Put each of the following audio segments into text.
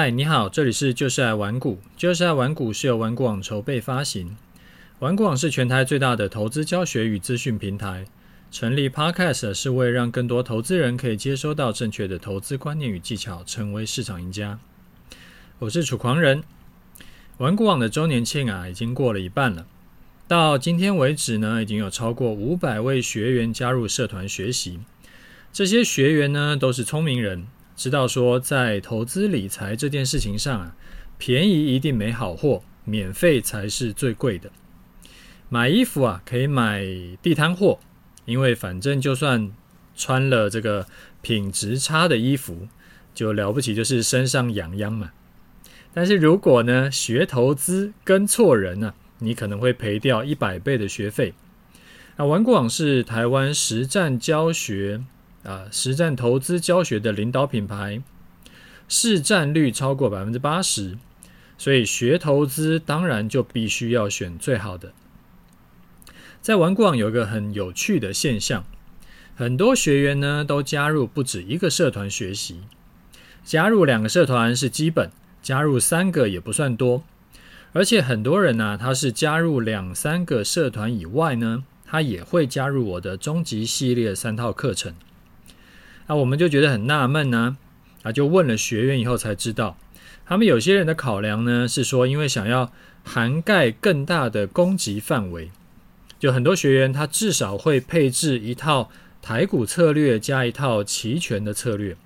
嗨，你好，这里是就是爱玩股。就是爱玩股是由玩股网筹备发行。玩股网是全台最大的投资教学与资讯平台。成立 Podcast 是为让更多投资人可以接收到正确的投资观念与技巧，成为市场赢家。我是楚狂人。玩股网的周年庆啊，已经过了一半了。到今天为止呢，已经有超过五百位学员加入社团学习。这些学员呢，都是聪明人。知道说，在投资理财这件事情上啊，便宜一定没好货，免费才是最贵的。买衣服啊，可以买地摊货，因为反正就算穿了这个品质差的衣服，就了不起就是身上痒痒嘛。但是如果呢，学投资跟错人呢、啊，你可能会赔掉一百倍的学费。那玩股网是台湾实战教学。啊，实战投资教学的领导品牌，市占率超过百分之八十，所以学投资当然就必须要选最好的。在玩股网有一个很有趣的现象，很多学员呢都加入不止一个社团学习，加入两个社团是基本，加入三个也不算多，而且很多人呢、他是加入两三个社团以外呢，他也会加入我的终极系列三套课程。那我们就觉得很纳闷呢，啊，就问了学员以后才知道，他们有些人的考量呢是说，因为想要涵盖更大的攻击范围，就很多学员他至少会配置一套台股策略加一套期权的策略，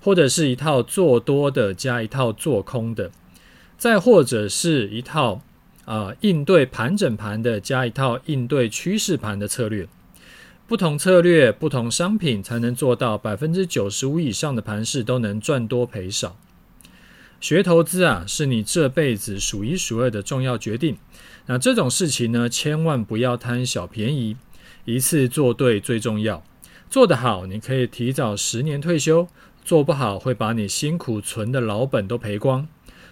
或者是一套做多的加一套做空的，再或者是一套啊、应对盘整盘的加一套应对趋势盘的策略。不同策略、不同商品，才能做到百分之九十五以上的盘势都能赚多赔少。学投资啊，是你这辈子数一数二的重要决定。那这种事情呢，千万不要贪小便宜，一次做对最重要。做得好，你可以提早十年退休；做不好，会把你辛苦存的老本都赔光。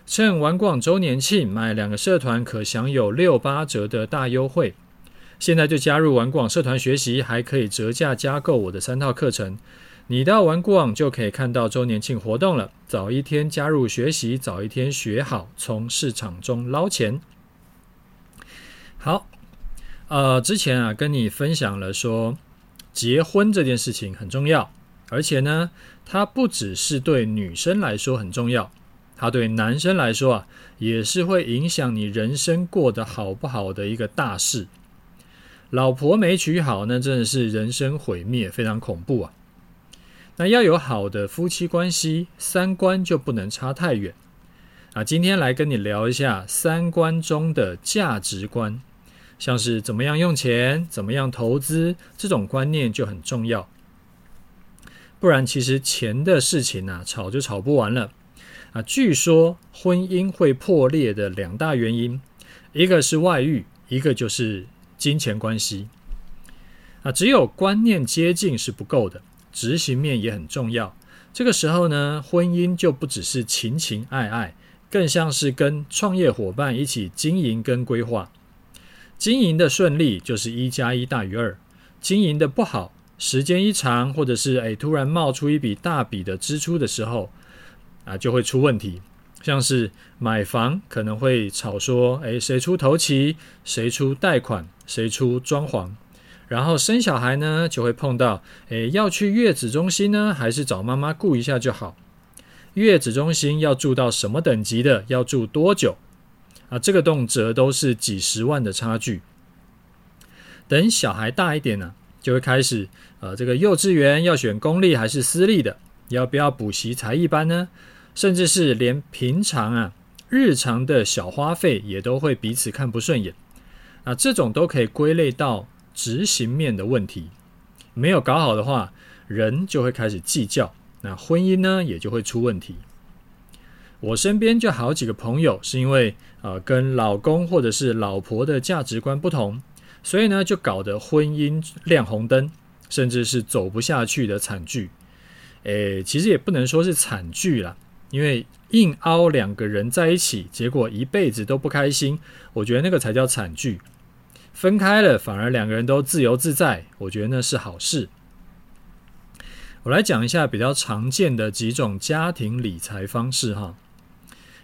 趁玩广周年庆，买两个社团可享有六八折的大优惠。现在就加入玩股网社团学习，还可以折价加购我的三套课程。你到玩股网就可以看到周年庆活动了。早一天加入学习，早一天学好，从市场中捞钱。好，呃，之前啊跟你分享了说，结婚这件事情很重要，而且呢，它不只是对女生来说很重要，它对男生来说啊，也是会影响你人生过得好不好的一个大事。老婆没娶好，那真的是人生毁灭，非常恐怖啊！那要有好的夫妻关系，三观就不能差太远啊。今天来跟你聊一下三观中的价值观，像是怎么样用钱、怎么样投资，这种观念就很重要。不然，其实钱的事情啊，吵就吵不完了啊。据说婚姻会破裂的两大原因，一个是外遇，一个就是。金钱关系啊，只有观念接近是不够的，执行面也很重要。这个时候呢，婚姻就不只是情情爱爱，更像是跟创业伙伴一起经营跟规划。经营的顺利就是一加一大于二，经营的不好，时间一长，或者是诶突然冒出一笔大笔的支出的时候啊，就会出问题。像是买房可能会吵说，诶，谁出头期，谁出贷款，谁出装潢，然后生小孩呢，就会碰到，诶，要去月子中心呢，还是找妈妈顾一下就好？月子中心要住到什么等级的？要住多久？啊，这个动辄都是几十万的差距。等小孩大一点呢，就会开始，呃，这个幼稚园要选公立还是私立的？要不要补习才艺班呢？甚至是连平常啊日常的小花费也都会彼此看不顺眼，啊，这种都可以归类到执行面的问题。没有搞好的话，人就会开始计较，那婚姻呢也就会出问题。我身边就好几个朋友是因为呃跟老公或者是老婆的价值观不同，所以呢就搞得婚姻亮红灯，甚至是走不下去的惨剧。诶，其实也不能说是惨剧啦。因为硬凹两个人在一起，结果一辈子都不开心，我觉得那个才叫惨剧。分开了，反而两个人都自由自在，我觉得那是好事。我来讲一下比较常见的几种家庭理财方式哈。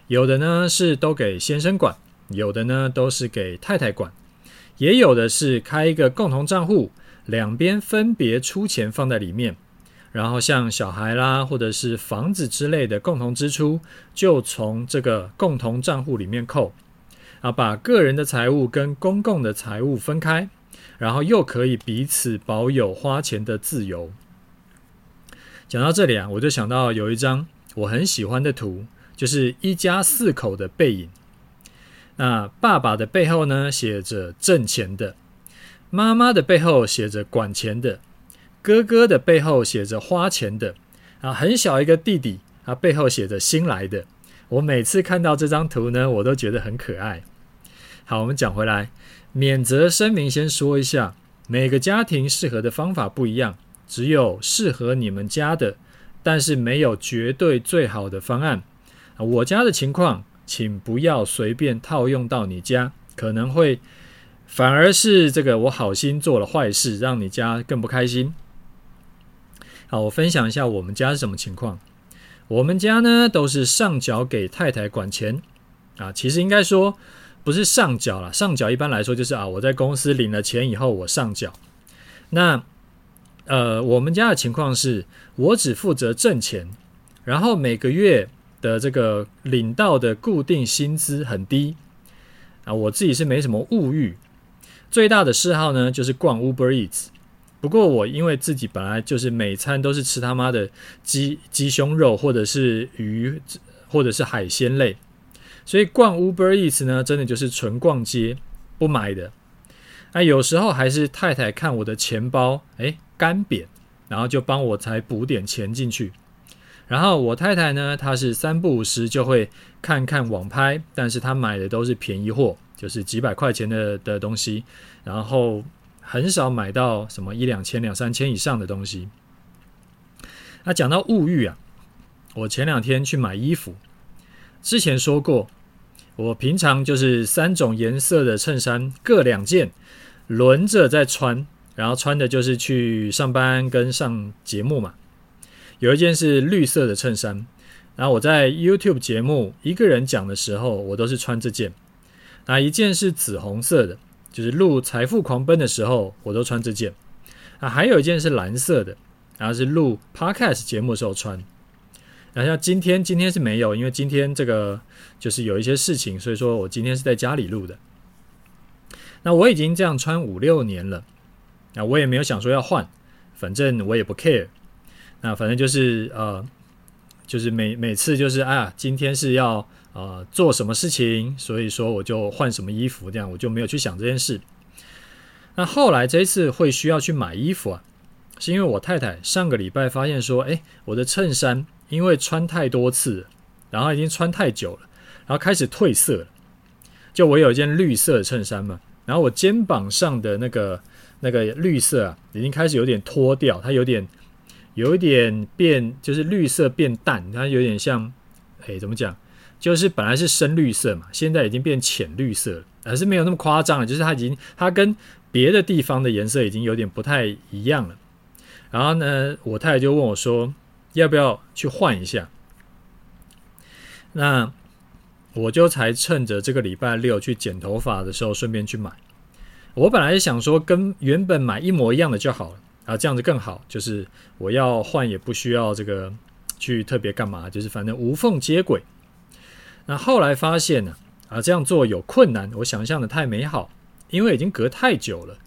有的呢是都给先生管，有的呢都是给太太管，也有的是开一个共同账户，两边分别出钱放在里面，然后像小孩啦或者是房子之类的共同支出，就从这个共同账户里面扣，啊，把个人的财务跟公共的财务分开，然后又可以彼此保有花钱的自由。讲到这里啊，我就想到有一张我很喜欢的图。就是一家四口的背影。那爸爸的背后呢，写着挣钱的；妈妈的背后写着管钱的；哥哥的背后写着花钱的。啊，很小一个弟弟，他背后写着新来的。我每次看到这张图呢，我都觉得很可爱。好，我们讲回来，免责声明先说一下，每个家庭适合的方法不一样，只有适合你们家的，但是没有绝对最好的方案。我家的情况，请不要随便套用到你家，可能会反而是这个我好心做了坏事，让你家更不开心。好，我分享一下我们家是什么情况。我们家呢都是上缴给太太管钱啊，其实应该说不是上缴啦，上缴一般来说就是啊我在公司领了钱以后我上缴。那呃我们家的情况是我只负责挣钱，然后每个月。的这个领到的固定薪资很低啊，我自己是没什么物欲，最大的嗜好呢就是逛 Uber Eats。不过我因为自己本来就是每餐都是吃他妈的鸡鸡胸肉或者是鱼或者是海鲜类，所以逛 Uber Eats 呢真的就是纯逛街不买的。那有时候还是太太看我的钱包诶干瘪，然后就帮我才补点钱进去。然后我太太呢，她是三不五时就会看看网拍，但是她买的都是便宜货，就是几百块钱的的东西，然后很少买到什么一两千、两三千以上的东西。那讲到物欲啊，我前两天去买衣服，之前说过，我平常就是三种颜色的衬衫各两件，轮着在穿，然后穿的就是去上班跟上节目嘛。有一件是绿色的衬衫，然后我在 YouTube 节目一个人讲的时候，我都是穿这件。那一件是紫红色的，就是录《财富狂奔》的时候，我都穿这件。啊，还有一件是蓝色的，然后是录 Podcast 节目的时候穿。然后像今天，今天是没有，因为今天这个就是有一些事情，所以说我今天是在家里录的。那我已经这样穿五六年了，那我也没有想说要换，反正我也不 care。那反正就是呃，就是每每次就是啊，今天是要呃做什么事情，所以说我就换什么衣服，这样我就没有去想这件事。那后来这一次会需要去买衣服啊，是因为我太太上个礼拜发现说，哎，我的衬衫因为穿太多次，然后已经穿太久了，然后开始褪色了。就我有一件绿色的衬衫嘛，然后我肩膀上的那个那个绿色啊，已经开始有点脱掉，它有点。有一点变，就是绿色变淡，它有点像，哎，怎么讲？就是本来是深绿色嘛，现在已经变浅绿色了，还是没有那么夸张了。就是它已经，它跟别的地方的颜色已经有点不太一样了。然后呢，我太太就问我说，要不要去换一下？那我就才趁着这个礼拜六去剪头发的时候，顺便去买。我本来是想说，跟原本买一模一样的就好了。啊，这样子更好，就是我要换也不需要这个去特别干嘛，就是反正无缝接轨。那后来发现呢，啊，这样做有困难，我想象的太美好，因为已经隔太久了。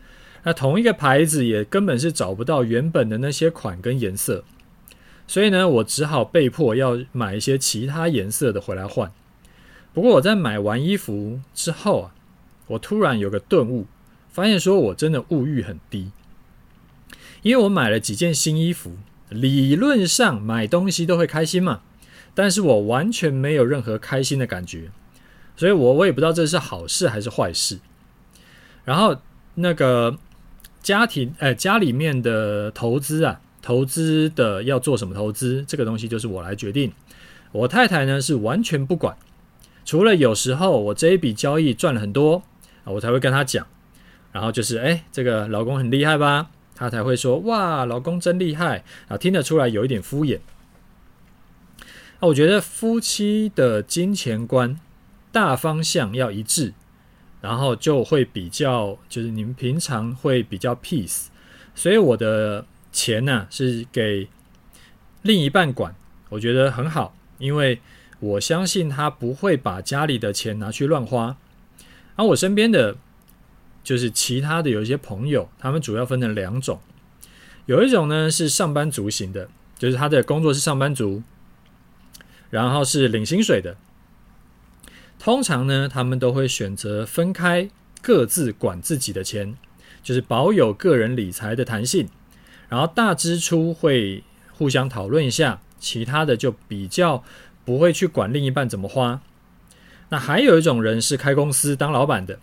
那同一个牌子也根本是找不到原本的那些款跟颜色，所以呢，我只好被迫要买一些其他颜色的回来换。不过我在买完衣服之后啊，我突然有个顿悟，发现说我真的物欲很低。因为我买了几件新衣服，理论上买东西都会开心嘛，但是我完全没有任何开心的感觉，所以我我也不知道这是好事还是坏事。然后那个家庭，哎，家里面的投资啊，投资的要做什么投资，这个东西就是我来决定。我太太呢是完全不管，除了有时候我这一笔交易赚了很多，我才会跟她讲。然后就是，哎，这个老公很厉害吧？她才会说：“哇，老公真厉害！”啊，听得出来有一点敷衍。那，我觉得夫妻的金钱观大方向要一致，然后就会比较，就是你们平常会比较 peace。所以我的钱呢，是给另一半管，我觉得很好，因为我相信他不会把家里的钱拿去乱花。而我身边的就是其他的有一些朋友，他们主要分成两种，有一种呢是上班族型的，就是他的工作是上班族。然后是领薪水的，通常呢，他们都会选择分开，各自管自己的钱，就是保有个人理财的弹性。然后大支出会互相讨论一下，其他的就比较不会去管另一半怎么花。那还有一种人是开公司当老板的，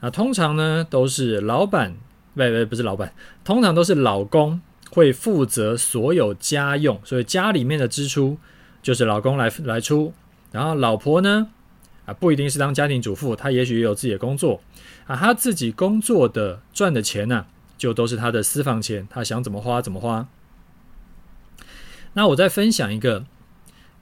那通常呢都是老板，不不不是老板，通常都是老公会负责所有家用，所以家里面的支出。就是老公来来出，然后老婆呢，啊不一定是当家庭主妇，她也许也有自己的工作啊，她自己工作的赚的钱呢、就都是她的私房钱，她想怎么花怎么花。那我再分享一个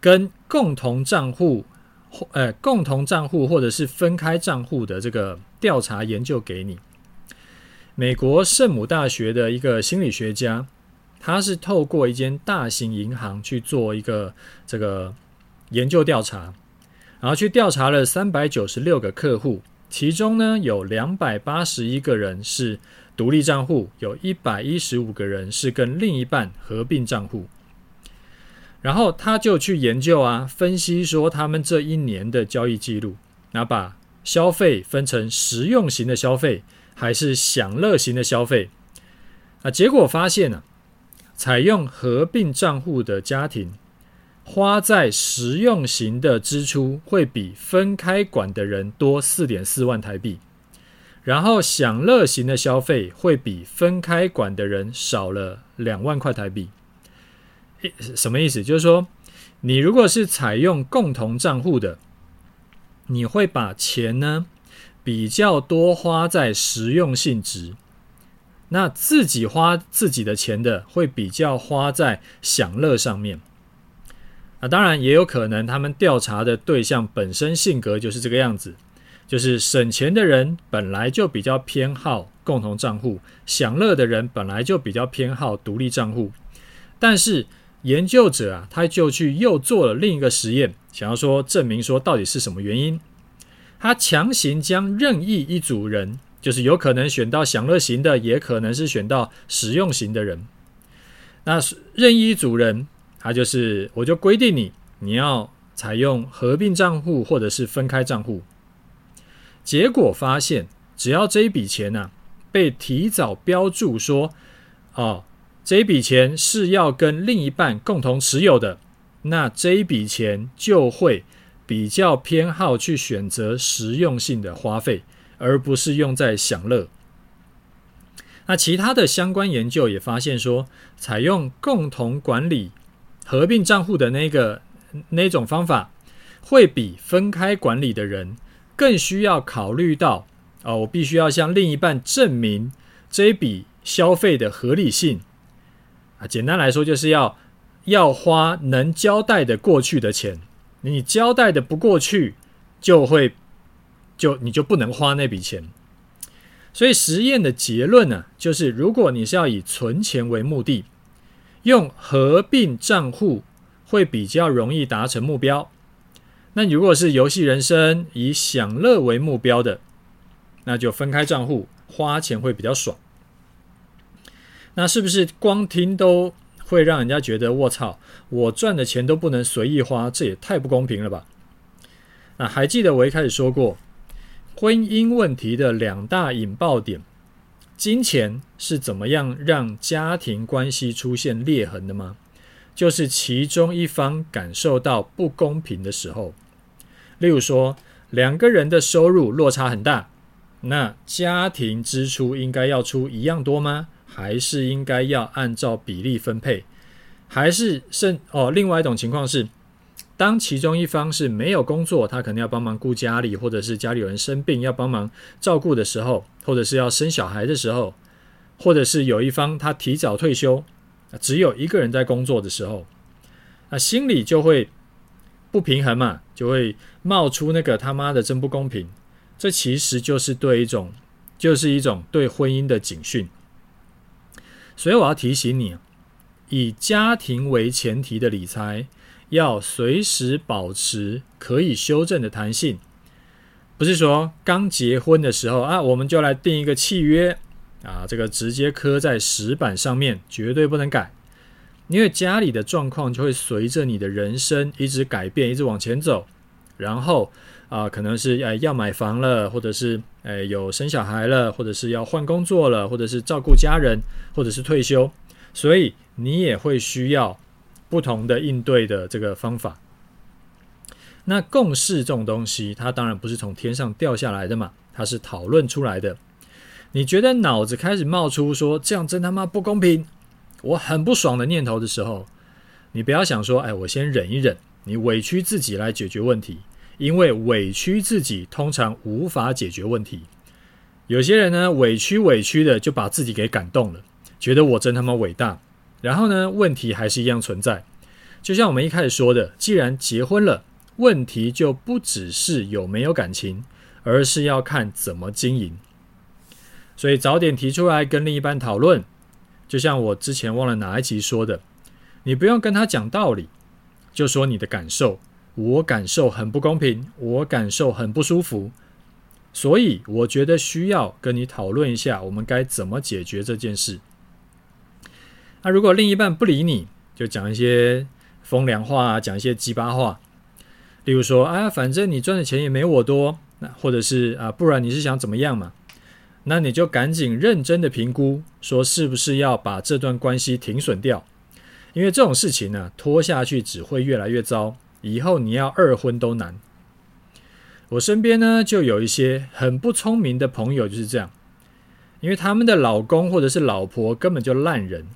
跟共同账户或呃共同账户或者是分开账户的这个调查研究给你，美国圣母大学的一个心理学家。他是透过一间大型银行去做一个这个研究调查，然后去调查了三百九十六个客户，其中呢有两百八十一个人是独立账户，有一百一十五个人是跟另一半合并账户。然后他就去研究啊，分析说他们这一年的交易记录，那把消费分成实用型的消费还是享乐型的消费啊，结果发现呢、采用合并账户的家庭，花在实用型的支出会比分开管的人多四点四万台币，然后享乐型的消费会比分开管的人少了两万块台币。什么意思？就是说，你如果是采用共同账户的，你会把钱呢比较多花在实用性值。那自己花自己的钱的，会比较花在享乐上面。啊，当然也有可能他们调查的对象本身性格就是这个样子，就是省钱的人本来就比较偏好共同账户，享乐的人本来就比较偏好独立账户。但是研究者啊，他就去又做了另一个实验，想要说证明说到底是什么原因。他强行将任意一组人。就是有可能选到享乐型的，也可能是选到实用型的人。那任意一组人，他就是我就规定你，你要采用合并账户或者是分开账户。结果发现，只要这一笔钱呢、啊、被提早标注说，哦，这一笔钱是要跟另一半共同持有的，那这一笔钱就会比较偏好去选择实用性的花费。而不是用在享乐。那其他的相关研究也发现说，采用共同管理、合并账户的那个那种方法，会比分开管理的人更需要考虑到哦，我必须要向另一半证明这一笔消费的合理性啊。简单来说，就是要要花能交代的过去的钱，你交代的不过去，就会。就你就不能花那笔钱，所以实验的结论呢，就是如果你是要以存钱为目的，用合并账户会比较容易达成目标。那如果是游戏人生以享乐为目标的，那就分开账户，花钱会比较爽。那是不是光听都会让人家觉得我操，我赚的钱都不能随意花，这也太不公平了吧？那还记得我一开始说过，婚姻问题的两大引爆点，金钱是怎么样让家庭关系出现裂痕的吗？就是其中一方感受到不公平的时候，例如说两个人的收入落差很大，那家庭支出应该要出一样多吗？还是应该要按照比例分配？还是甚哦，另外一种情况是。当其中一方是没有工作，他可能要帮忙顾家里，或者是家里有人生病要帮忙照顾的时候，或者是要生小孩的时候，或者是有一方他提早退休，只有一个人在工作的时候，那心里就会不平衡嘛，就会冒出那个他妈的真不公平。这其实就是对一种，就是一种对婚姻的警讯。所以我要提醒你，以家庭为前提的理财，要随时保持可以修正的弹性。不是说刚结婚的时候啊，我们就来订一个契约啊，这个直接刻在石板上面，绝对不能改。因为家里的状况就会随着你的人生一直改变，一直往前走。然后啊、可能是呃要买房了，或者是呃有生小孩了，或者是要换工作了，或者是照顾家人，或者是退休，所以你也会需要不同的应对的这个方法。那共识这种东西，它当然不是从天上掉下来的嘛，它是讨论出来的。你觉得脑子开始冒出说这样真他妈不公平？我很不爽的念头的时候，你不要想说，哎，我先忍一忍，你委屈自己来解决问题，因为委屈自己通常无法解决问题。有些人呢，委屈委屈的就把自己给感动了，觉得我真他妈伟大，然后呢，问题还是一样存在。就像我们一开始说的，既然结婚了，问题就不只是有没有感情，而是要看怎么经营。所以早点提出来跟另一半讨论。就像我之前忘了哪一集说的，你不用跟他讲道理，就说你的感受。我感受很不公平，我感受很不舒服，所以我觉得需要跟你讨论一下，我们该怎么解决这件事。那如果另一半不理你，就讲一些风凉话，讲一些鸡巴话，例如说啊，反正你赚的钱也没我多，那或者是啊，不然你是想怎么样嘛？那你就赶紧认真的评估，说是不是要把这段关系停损掉？因为这种事情呢，拖下去只会越来越糟，以后你要二婚都难。我身边呢，就有一些很不聪明的朋友就是这样，因为他们的老公或者是老婆根本就烂人，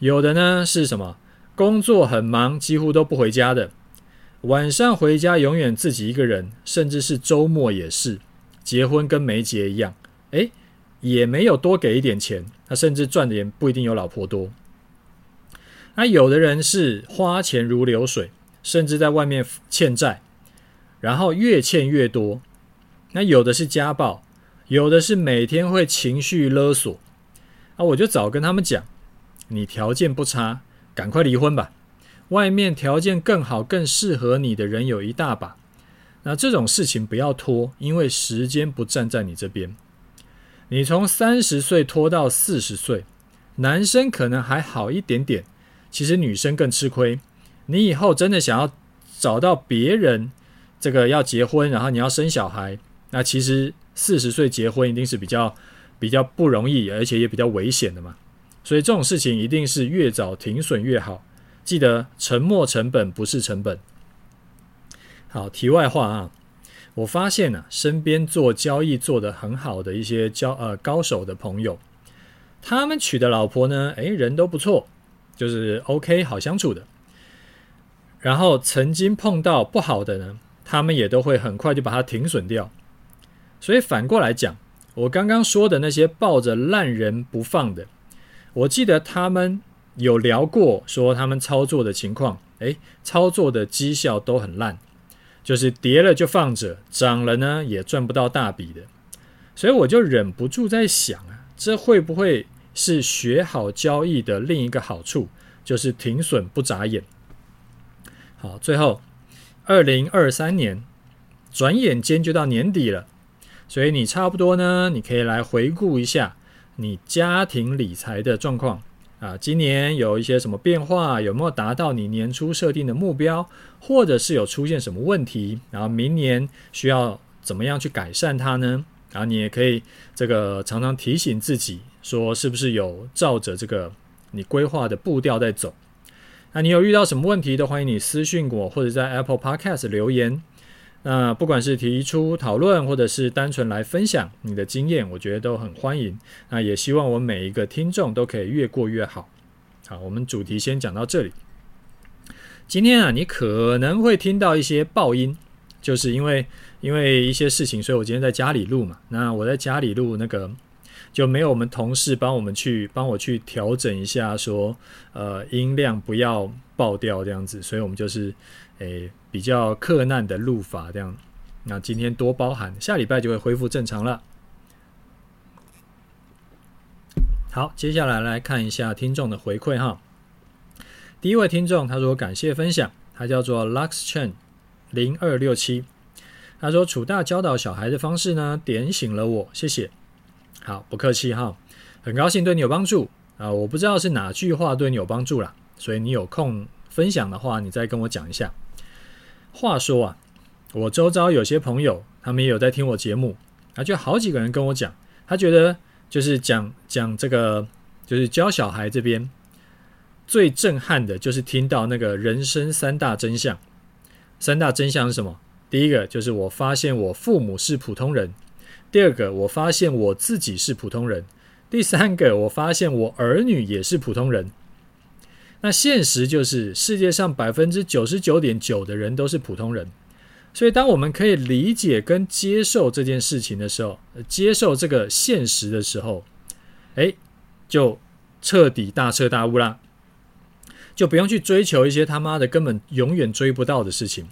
有的呢是什么？工作很忙，几乎都不回家的，晚上回家永远自己一个人，甚至是周末也是，结婚跟没结一样。诶，也没有多给一点钱，他甚至赚的也不一定有老婆多。那有的人是花钱如流水，甚至在外面欠债，然后越欠越多。那有的是家暴，有的是每天会情绪勒索。啊我就早跟他们讲，你条件不差，赶快离婚吧。外面条件更好、更适合你的人有一大把。那这种事情不要拖，因为时间不站在你这边。你从三十岁拖到四十岁，男生可能还好一点点，其实女生更吃亏。你以后真的想要找到别人，这个要结婚，然后你要生小孩，那其实四十岁结婚一定是比较比较不容易，而且也比较危险的嘛。所以这种事情一定是越早停损越好。记得沉没成本不是成本。好，题外话啊。我发现呢、啊，身边做交易做得很好的一些交呃高手的朋友，他们娶的老婆呢，诶，人都不错，就是 OK 好相处的。然后曾经碰到不好的呢，他们也都会很快就把它停损掉。所以反过来讲，我刚刚说的那些抱着烂人不放的，我记得他们有聊过，说他们操作的情况，诶，操作的绩效都很烂。就是跌了就放着，涨了呢也赚不到大笔的，所以我就忍不住在想啊，这会不会是学好交易的另一个好处，就是停损不眨眼。好，最后二零二三年转眼间就到年底了，所以你差不多呢，你可以来回顾一下你家庭理财的状况。啊，今年有一些什么变化？有没有达到你年初设定的目标？或者是有出现什么问题？然后明年需要怎么样去改善它呢？然后你也可以这个常常提醒自己，说是不是有照着这个你规划的步调在走？那你有遇到什么问题都欢迎你私信我，或者在 Apple Podcast 留言。那不管是提出讨论，或者是单纯来分享你的经验，我觉得都很欢迎。那也希望我每一个听众都可以越过越好。好，我们主题先讲到这里。今天啊，你可能会听到一些爆音，就是因为因为一些事情，所以我今天在家里录嘛。那我在家里录，那个就没有我们同事帮我们去帮我去调整一下说，呃音量不要爆掉这样子，所以我们就是诶。比较克难的路法这样。那今天多包涵，下礼拜就会恢复正常了。好，接下来来看一下听众的回馈哈。第一位听众他说感谢分享，他叫做 Lux Chen 零二六七，他说楚大教导小孩的方式呢，点醒了我，谢谢。好，不客气哈，很高兴对你有帮助啊。我不知道是哪句话对你有帮助啦，所以你有空分享的话，你再跟我讲一下。话说啊。我周遭有些朋友，他们也有在听我节目，啊，就好几个人跟我讲，他觉得就是讲讲这个，就是教小孩这边最震撼的，就是听到那个人生三大真相。三大真相是什么？第一个就是我发现我父母是普通人；第二个，我发现我自己是普通人；第三个，我发现我儿女也是普通人。那现实就是世界上百分之九十九点九的人都是普通人。所以，当我们可以理解跟接受这件事情的时候，接受这个现实的时候，哎，就彻底大彻大悟啦，就不用去追求一些他妈的根本永远追不到的事情。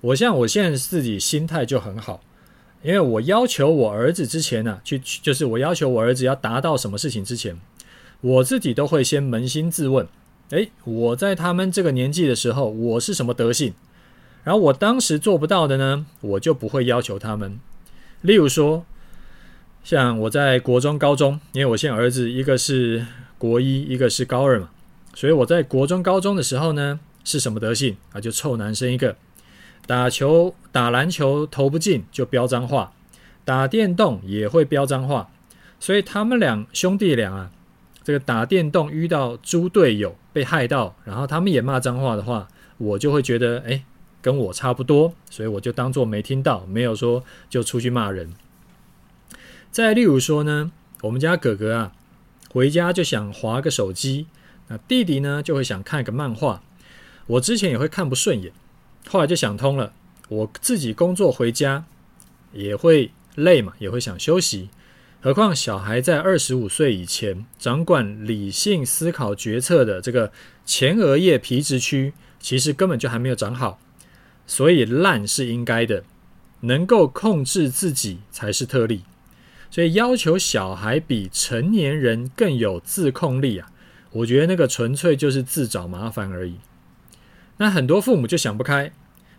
我像我现在自己心态就很好，因为我要求我儿子之前呢、啊，去就是我要求我儿子要达到什么事情之前，我自己都会先扪心自问：哎，我在他们这个年纪的时候，我是什么德性？然后我当时做不到的呢，我就不会要求他们。例如说，像我在国中、高中，因为我现在儿子一个是国一，一个是高二嘛，所以我在国中、高中的时候呢，是什么德性啊？就臭男生一个，打球、打篮球投不进就飙脏话，打电动也会飙脏话。所以他们俩兄弟俩啊，这个打电动遇到猪队友被害到，然后他们也骂脏话的话，我就会觉得，哎。跟我差不多，所以我就当做没听到，没有说就出去骂人。再例如说呢，我们家哥哥啊，回家就想划个手机，那弟弟呢就会想看个漫画。我之前也会看不顺眼，后来就想通了，我自己工作回家也会累嘛，也会想休息。何况小孩在二十五岁以前，掌管理性思考决策的这个前额叶皮质区，其实根本就还没有长好。所以烂是应该的，能够控制自己才是特例。所以要求小孩比成年人更有自控力啊，我觉得那个纯粹就是自找麻烦而已。那很多父母就想不开，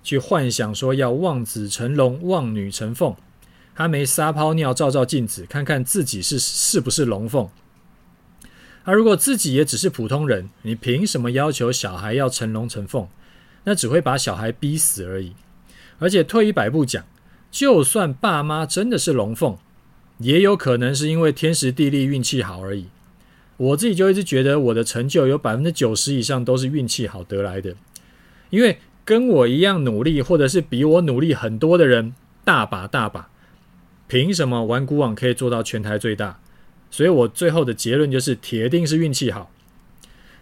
去幻想说要望子成龙、望女成凤，他没撒泡尿照照镜子，看看自己是是不是龙凤。而如果自己也只是普通人，你凭什么要求小孩要成龙成凤？那只会把小孩逼死而已，而且退一百步讲，就算爸妈真的是龙凤，也有可能是因为天时地利运气好而已。我自己就一直觉得我的成就有百分之九十以上都是运气好得来的，因为跟我一样努力或者是比我努力很多的人大把大把，凭什么玩股网可以做到全台最大？所以我最后的结论就是铁定是运气好。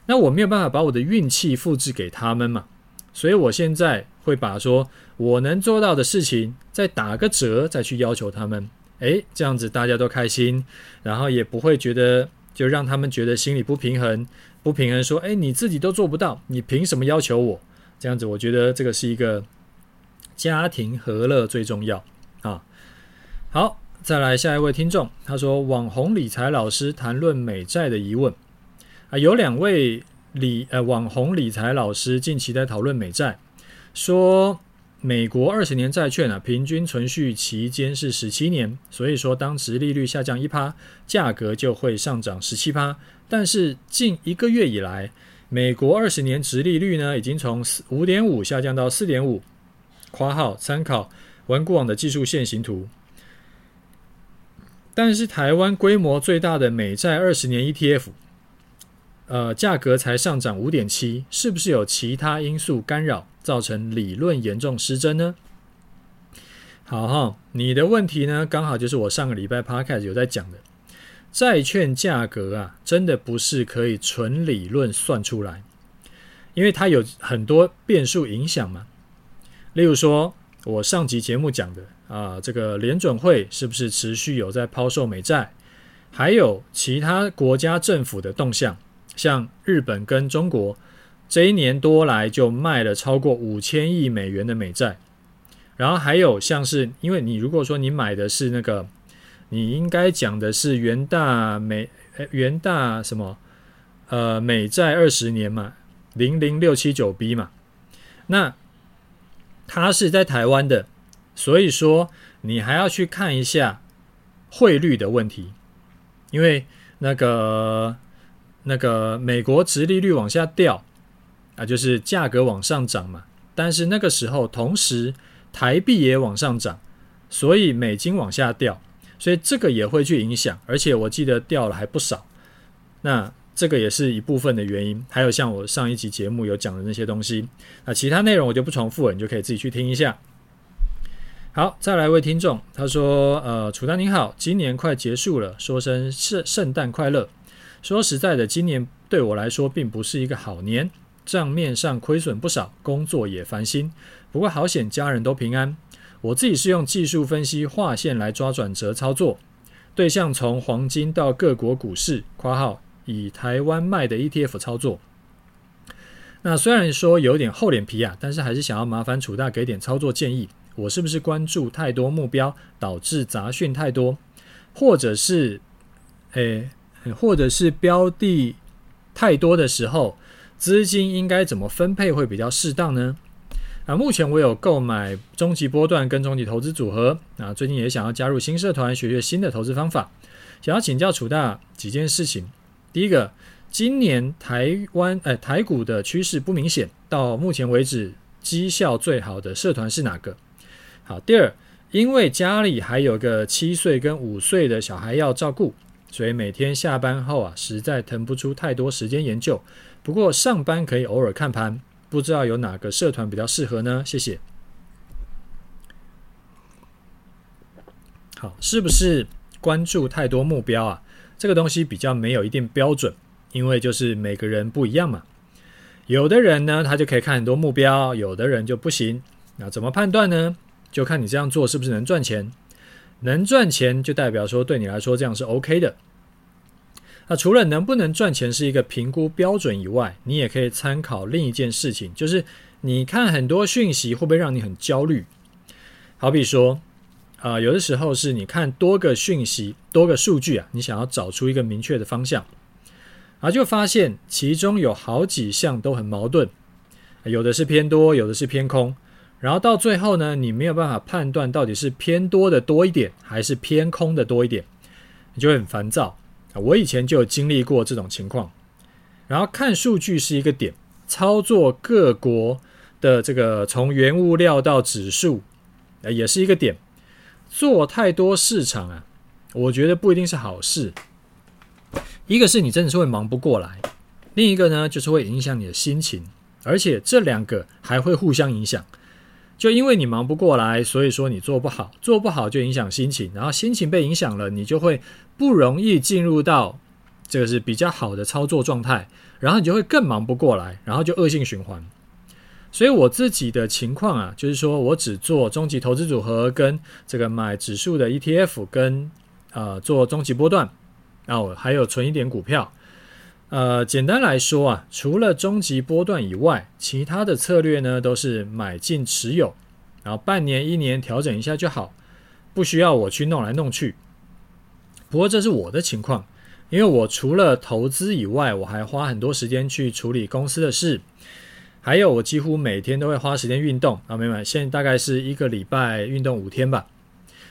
那我没有办法把我的运气复制给他们嘛？所以我现在会把说我能做到的事情再打个折，再去要求他们。诶，这样子大家都开心，然后也不会觉得就让他们觉得心里不平衡，不平衡说，诶，你自己都做不到，你凭什么要求我？这样子，我觉得这个是一个家庭和乐最重要啊。好，再来下一位听众，他说网红理财老师谈论美债的疑问啊，有两位。理呃，网红理财老师近期在讨论美债，说美国二十年债券啊，平均存续期间是十七年，所以说当值利率下降一趴，价格就会上涨十七趴。但是近一个月以来，美国二十年值利率呢，已经从四五点五下降到四点五。括号参考文股网的技术线型图。但是台湾规模最大的美债二十年 ETF。呃，价格才上涨五点七，是不是有其他因素干扰，造成理论严重失真呢？好哈，你的问题呢，刚好就是我上个礼拜 podcast 有在讲的，债券价格啊，真的不是可以纯理论算出来，因为它有很多变数影响嘛。例如说，我上集节目讲的啊，这个联准会是不是持续有在抛售美债，还有其他国家政府的动向。像日本跟中国这一年多来就卖了超过五千亿美元的美债。然后还有像是，因为你如果说你买的是那个，你应该讲的是元大美，元大什么？呃，美债二十年嘛，零零六七九 B 嘛，那它是在台湾的，所以说你还要去看一下汇率的问题，因为那个那个美国殖利率往下掉啊，就是价格往上涨嘛，但是那个时候同时台币也往上涨，所以美金往下掉，所以这个也会去影响，而且我记得掉了还不少，那。这个也是一部分的原因，还有像我上一集节目有讲的那些东西，那其他内容我就不重复了，你就可以自己去听一下。好，再来一位听众，他说：“呃，楚丹您好，今年快结束了，说声圣圣诞快乐。说实在的，今年对我来说并不是一个好年，账面上亏损不少，工作也烦心。不过好险，家人都平安。我自己是用技术分析画线来抓转折操作，对象从黄金到各国股市（括号）。”以台湾卖的 ETF 操作，那虽然说有点厚脸皮啊，但是还是想要麻烦楚大给点操作建议。我是不是关注太多目标，导致杂讯太多，或者是，诶，或者是标的太多的时候，资金应该怎么分配会比较适当呢？啊，目前我有购买中级波段跟中级投资组合，啊，最近也想要加入新社团，学学新的投资方法，想要请教楚大几件事情。第一个，今年台湾呃台股的趋势不明显，到目前为止绩效最好的社团是哪个？好，第二，因为家里还有个七岁跟五岁的小孩要照顾，所以每天下班后啊，实在腾不出太多时间研究。不过上班可以偶尔看盘，不知道有哪个社团比较适合呢？谢谢。好，是不是关注太多目标啊？这个东西比较没有一定标准，因为就是每个人不一样嘛。有的人呢，他就可以看很多目标；有的人就不行。那怎么判断呢？就看你这样做是不是能赚钱。能赚钱就代表说对你来说这样是 OK 的。那除了能不能赚钱是一个评估标准以外，你也可以参考另一件事情，就是你看很多讯息会不会让你很焦虑？好比说。啊、有的时候是你看多个讯息、多个数据啊，你想要找出一个明确的方向，而就发现其中有好几项都很矛盾，有的是偏多，有的是偏空，然后到最后呢，你没有办法判断到底是偏多的多一点，还是偏空的多一点，你就会很烦躁。我以前就有经历过这种情况，然后看数据是一个点，操作各国的这个从原物料到指数，也是一个点。做太多市场啊，我觉得不一定是好事。一个是你真的是会忙不过来，另一个呢就是会影响你的心情，而且这两个还会互相影响。就因为你忙不过来，所以说你做不好，做不好就影响心情，然后心情被影响了，你就会不容易进入到这个是比较好的操作状态，然后你就会更忙不过来，然后就恶性循环。所以我自己的情况啊，就是说我只做终极投资组合，跟这个买指数的 ETF，跟呃做终极波段，然后还有存一点股票。呃，简单来说啊，除了终极波段以外，其他的策略呢都是买进持有，然后半年一年调整一下就好，不需要我去弄来弄去。不过这是我的情况，因为我除了投资以外，我还花很多时间去处理公司的事。还有，我几乎每天都会花时间运动啊，没买，现在大概是一个礼拜运动五天吧。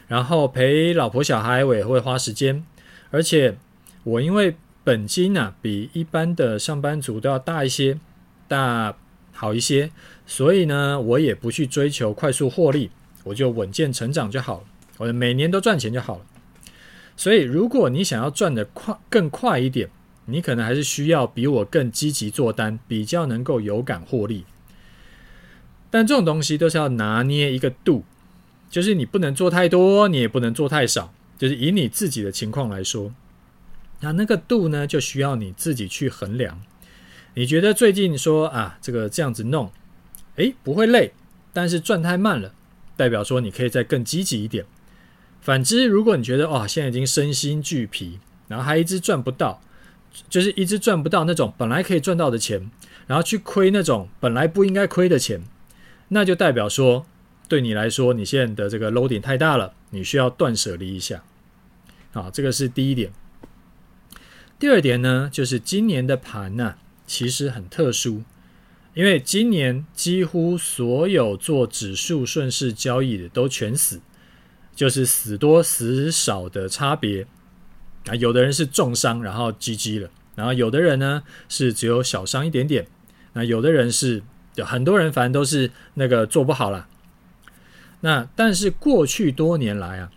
然后陪老婆小孩，我也会花时间。而且我因为本金呢、比一般的上班族都要大一些，大好一些，所以呢，我也不去追求快速获利，我就稳健成长就好了。我每年都赚钱就好了。所以，如果你想要赚得快更快一点。你可能还是需要比我更积极做单，比较能够有感获利。但这种东西都是要拿捏一个度，就是你不能做太多，你也不能做太少。就是以你自己的情况来说，那那个度呢，就需要你自己去衡量。你觉得最近说啊，这个这样子弄，诶，不会累，但是赚太慢了，代表说你可以再更积极一点。反之，如果你觉得哇，现在已经身心俱疲，然后还一直赚不到。就是一直赚不到那种本来可以赚到的钱，然后去亏那种本来不应该亏的钱，那就代表说，对你来说，你现在的这个 load 点太大了，你需要断舍离一下。好，这个是第一点。第二点呢，就是今年的盘呢、其实很特殊，因为今年几乎所有做指数顺势交易的都全死，就是死多死少的差别啊。有的人是重伤，然后 GG 了，然后有的人呢是只有小伤一点点，那有的人是有很多人，反正都是那个做不好了。那但是过去多年来啊，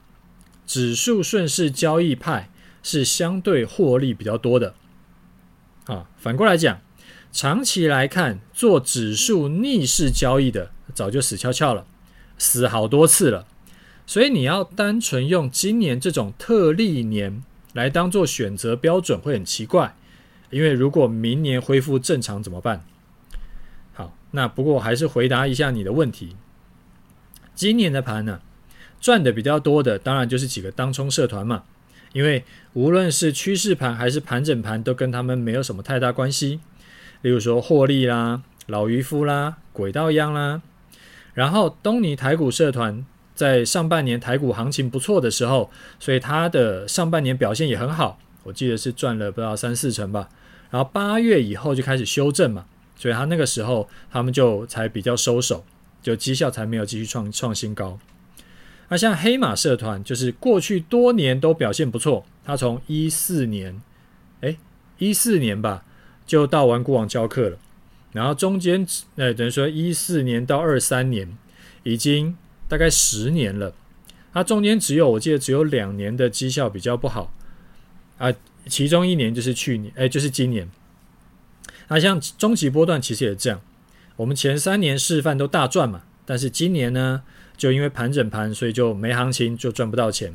指数顺势交易派是相对获利比较多的啊。反过来讲，长期来看做指数逆势交易的早就死翘翘了，死好多次了。所以你要单纯用今年这种特例年来当做选择标准会很奇怪，因为如果明年恢复正常怎么办？好，那不过还是回答一下你的问题。今年的盘呢，赚的比较多的，当然就是几个当冲社团嘛。因为无论是趋势盘还是盘整盘，都跟他们没有什么太大关系。例如说获利啦、老渔夫啦、轨道央啦。然后东尼台股社团在上半年台股行情不错的时候，所以他的上半年表现也很好。我记得是赚了不知道三四成吧。然后八月以后就开始修正嘛，所以他那个时候他们就才比较收手。就绩效才没有继续创创新高。那像黑马社团，就是过去多年都表现不错。他从一四年，哎，一四年吧，就到玩股网教课了。然后中间，呃，等于说一四年到二三年，已经大概十年了。他中间只有我记得只有两年的绩效比较不好啊，其中一年就是去年，哎，就是今年。那像中级波段其实也这样。我们前三年示范都大赚嘛，但是今年呢，就因为盘整盘，所以就没行情，就赚不到钱。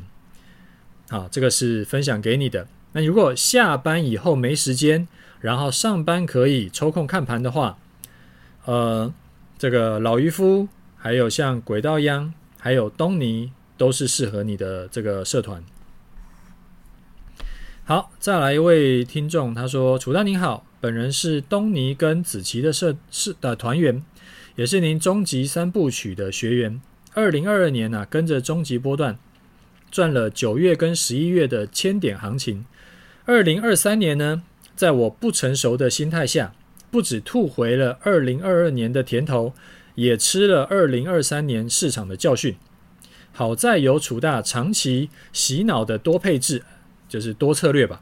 好，这个是分享给你的。那如果下班以后没时间，然后上班可以抽空看盘的话，呃，这个老渔夫，还有像轨道央，还有东尼，都是适合你的这个社团。好，再来一位听众，他说：“楚丹您好。”本人是东尼跟子琪的社是的团员，也是您终极三部曲的学员。二零二二年呢、跟着终极波段赚了九月跟十一月的千点行情。二零二三年呢，在我不成熟的心态下，不止吐回了二零二二年的甜头，也吃了二零二三年市场的教训。好在有楚大长期洗脑的多配置，就是多策略吧。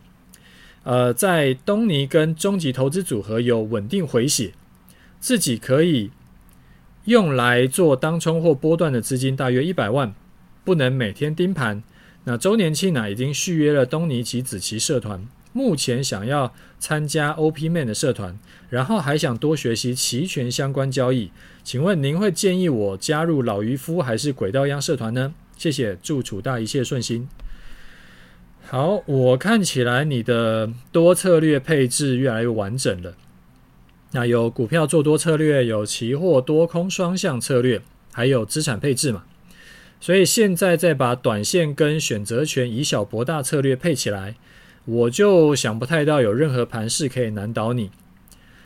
呃，在东尼跟终极投资组合有稳定回血，自己可以用来做当冲或波段的资金大约一百万，不能每天盯盘。那周年庆呢，已经续约了东尼及子琪社团，目前想要参加 OP Man 的社团，然后还想多学习期权相关交易。请问您会建议我加入老渔夫还是轨道央社团呢？谢谢，祝楚大一切顺心。好，我看起来你的多策略配置越来越完整了。那有股票做多策略，有期货多空双向策略，还有资产配置嘛。所以现在再把短线跟选择权以小博大策略配起来，我就想不太到有任何盘势可以难倒你。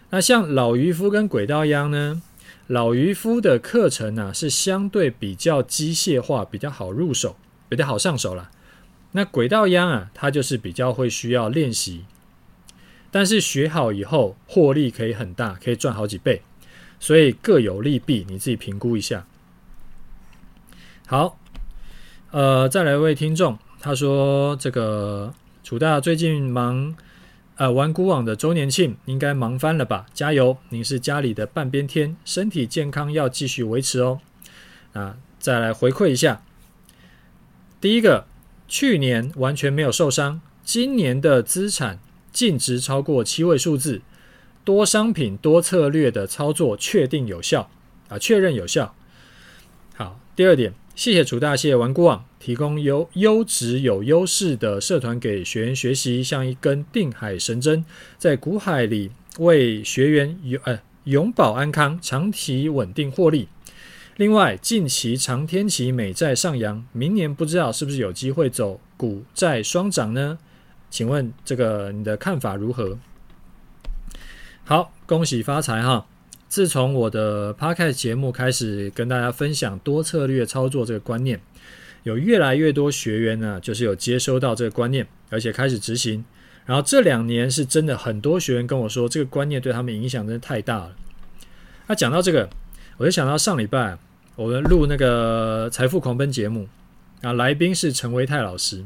那像老渔夫跟轨道央呢？老渔夫的课程呢、是相对比较机械化，比较好入手，比较好上手了。那轨道央啊，它就是比较会需要练习，但是学好以后获利可以很大，可以赚好几倍，所以各有利弊，你自己评估一下。好，呃，再来一位听众，他说这个楚大最近忙，呃，玩股网的周年庆应该忙翻了吧？加油，您是家里的半边天，身体健康要继续维持哦。啊，再来回馈一下，第一个。去年完全没有受伤，今年的资产净值超过七位数字，多商品多策略的操作确定有效啊，确认有效。好，第二点，谢谢楚大谢玩固网提供优优质有优势的社团给学员学习，像一根定海神针，在股海里为学员永呃永保安康，长期稳定获利。另外，近期长天期美债上扬，明年不知道是不是有机会走股债双涨呢？请问这个你的看法如何？好，恭喜发财哈！自从我的 Podcast 节目开始跟大家分享多策略操作这个观念，有越来越多学员呢，就是有接收到这个观念，而且开始执行。然后这两年是真的很多学员跟我说，这个观念对他们影响真的太大了。那讲到这个，我就想到上礼拜我们录那个财富狂奔节目，啊，来宾是陈维泰老师，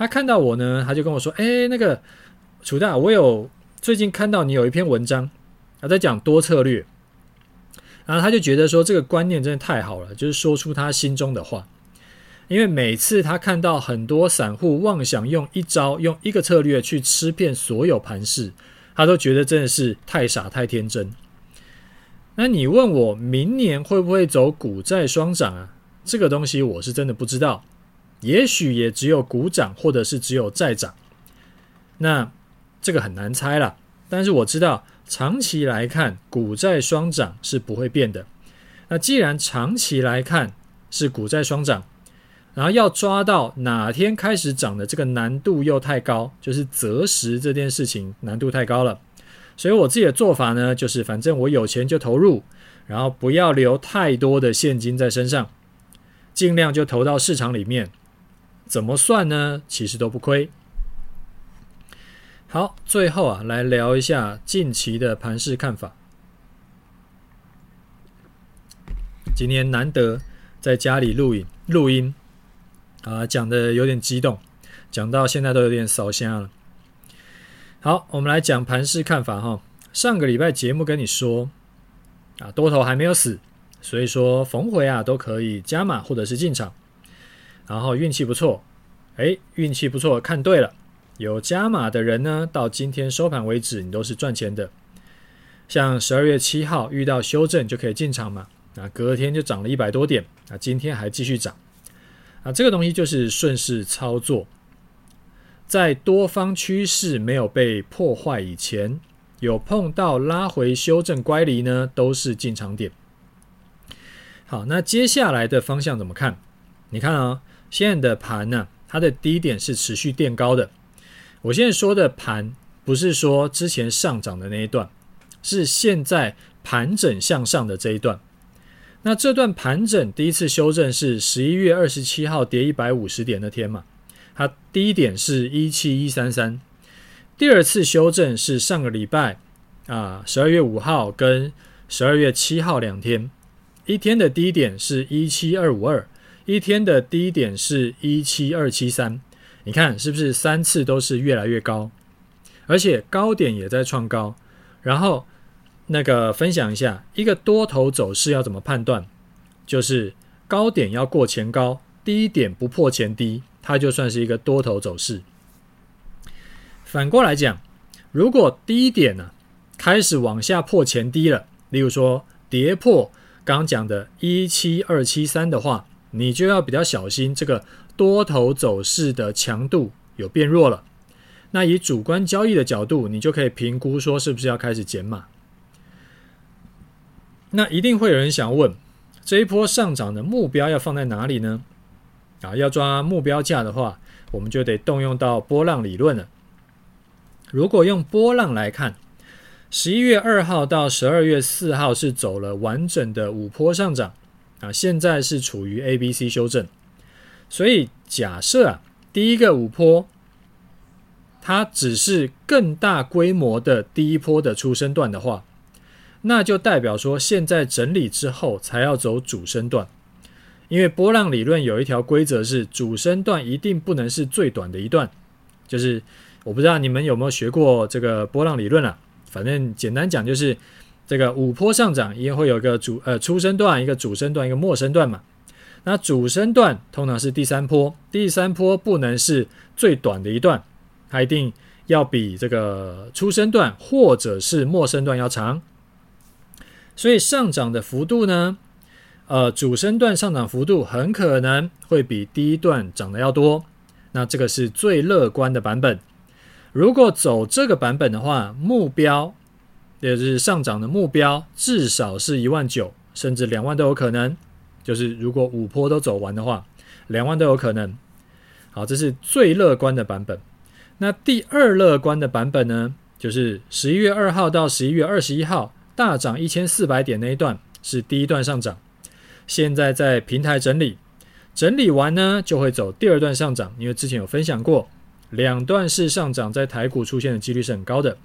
他看到我呢，他就跟我说：“哎，那个楚大，我有。”最近看到你有一篇文章，他，在讲多策略，然后他就觉得说这个观念真的太好了，就是说出他心中的话。因为每次他看到很多散户妄想用一招、用一个策略去吃遍所有盘势，他都觉得真的是太傻、太天真。那你问我明年会不会走股债双涨啊？这个东西我是真的不知道，也许也只有股涨，或者是只有债涨。那。这个很难猜了，但是我知道长期来看，股债双涨是不会变的。那既然长期来看是股债双涨，然后要抓到哪天开始涨的这个难度又太高，就是择时这件事情难度太高了。所以我自己的做法呢，就是反正我有钱就投入，然后不要留太多的现金在身上，尽量就投到市场里面。怎么算呢？其实都不亏。好，最后啊，来聊一下近期的盘势看法。今天难得在家里录影录音啊，讲的有点激动，讲到现在都有点烧香了。好，我们来讲盘势看法哈。上个礼拜节目跟你说啊，多头还没有死，所以说逢回啊都可以加码或者是进场，然后运气不错，哎，运气不错，看对了。有加码的人呢，到今天收盘为止，你都是赚钱的。像十二月七号遇到修正就可以进场嘛，那隔天就涨了一百多点，那今天还继续涨，啊，这个东西就是顺势操作，在多方趋势没有被破坏以前，有碰到拉回修正乖离呢，都是进场点。好，那接下来的方向怎么看？你看啊、现在的盘呢，它的低点是持续垫高的。我现在说的盘，不是说之前上涨的那一段，是现在盘整向上的这一段。那这段盘整第一次修正是十一月二十七号跌一百五十点那天嘛，它低点是一七一三三。第二次修正是上个礼拜啊，十二月五号跟十二月七号两天，一天的低点是一七二五二，一天的低点是一七二七三。你看是不是三次都是越来越高，而且高点也在创高。然后那个分享一下，一个多头走势要怎么判断？就是高点要过前高，低点不破前低，它就算是一个多头走势。反过来讲，如果低点呢、开始往下破前低了，例如说跌破刚讲的一七二七三的话，你就要比较小心这个。多头走势的强度有变弱了，那以主观交易的角度，你就可以评估说是不是要开始减码。那一定会有人想问，这一波上涨的目标要放在哪里呢？啊，要抓目标价的话，我们就得动用到波浪理论了。如果用波浪来看，十一月二号到十二月四号是走了完整的五波上涨，啊，现在是处于 A、B、C 修正。所以假设啊，第一个五波，它只是更大规模的第一波的出生段的话，那就代表说现在整理之后才要走主升段，因为波浪理论有一条规则是主升段一定不能是最短的一段，就是我不知道你们有没有学过这个波浪理论啊，反正简单讲就是这个五坡上涨一定会有一个主呃初升段，一个主升段，一个末升段嘛。那主升段通常是第三坡，第三坡不能是最短的一段，它一定要比这个初升段或者是末升段要长。所以上涨的幅度呢，呃，主升段上涨幅度很可能会比第一段涨得要多。那这个是最乐观的版本。如果走这个版本的话，目标也就是上涨的目标至少是一万九，甚至两万都有可能。就是如果五波都走完的话，两万都有可能。好，这是最乐观的版本。那第二乐观的版本呢？就是十一月二号到十一月二十一号大涨一千四百点那一段是第一段上涨，现在在平台整理，整理完呢就会走第二段上涨，因为之前有分享过，两段式上涨在台股出现的几率是很高的。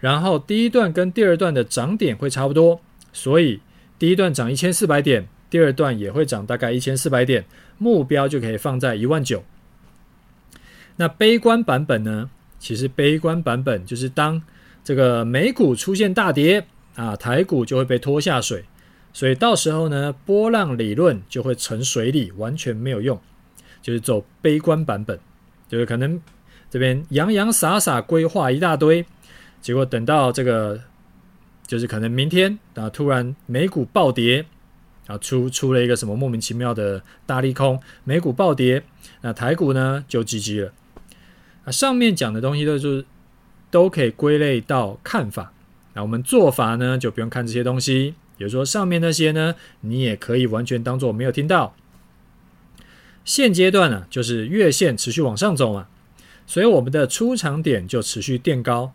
然后第一段跟第二段的涨点会差不多，所以第一段涨一千四百点，第二段也会涨大概一千四百点，目标就可以放在一万九。那悲观版本呢？其实悲观版本就是当这个美股出现大跌啊，台股就会被拖下水，所以到时候呢，波浪理论就会沉水里，完全没有用，就是走悲观版本，就是可能这边洋洋洒洒规划一大堆，结果等到这个就是可能明天啊，突然美股暴跌啊，出出了一个什么莫名其妙的大利空，美股暴跌，那台股呢就 GG 了。啊，上面讲的东西都是都可以归类到看法。那我们做法呢，就不用看这些东西。比如说上面那些呢，你也可以完全当做没有听到。现阶段呢、啊，就是月线持续往上走嘛，所以我们的出场点就持续垫高。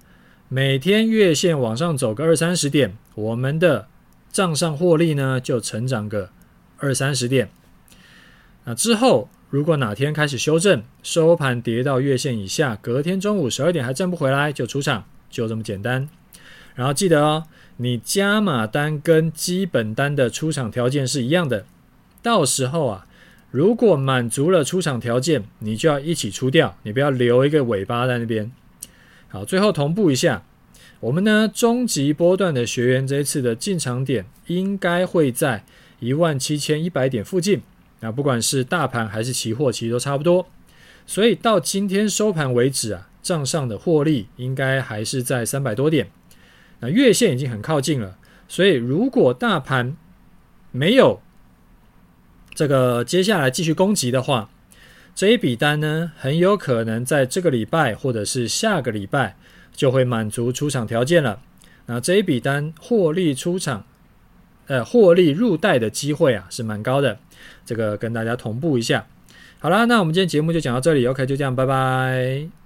每天月线往上走个二三十点，我们的账上获利呢就成长个二三十点。那之后。如果哪天开始修正，收盘跌到月线以下，隔天中午十二点还挣不回来，就出场，就这么简单。然后记得哦，你加码单跟基本单的出场条件是一样的。到时候啊，如果满足了出场条件，你就要一起出掉，你不要留一个尾巴在那边。好，最后同步一下，我们呢终极波段的学员这一次的进场点应该会在一万七千一百点附近。那不管是大盘还是期货，其实都差不多。所以到今天收盘为止啊，账上的获利应该还是在三百多点。那月线已经很靠近了，所以如果大盘没有这个接下来继续攻击的话，这一笔单呢，很有可能在这个礼拜或者是下个礼拜就会满足出场条件了。那这一笔单获利出场，呃，获利入袋的机会啊，是蛮高的。这个跟大家同步一下，好啦，那我们今天节目就讲到这里，OK，就这样，拜拜。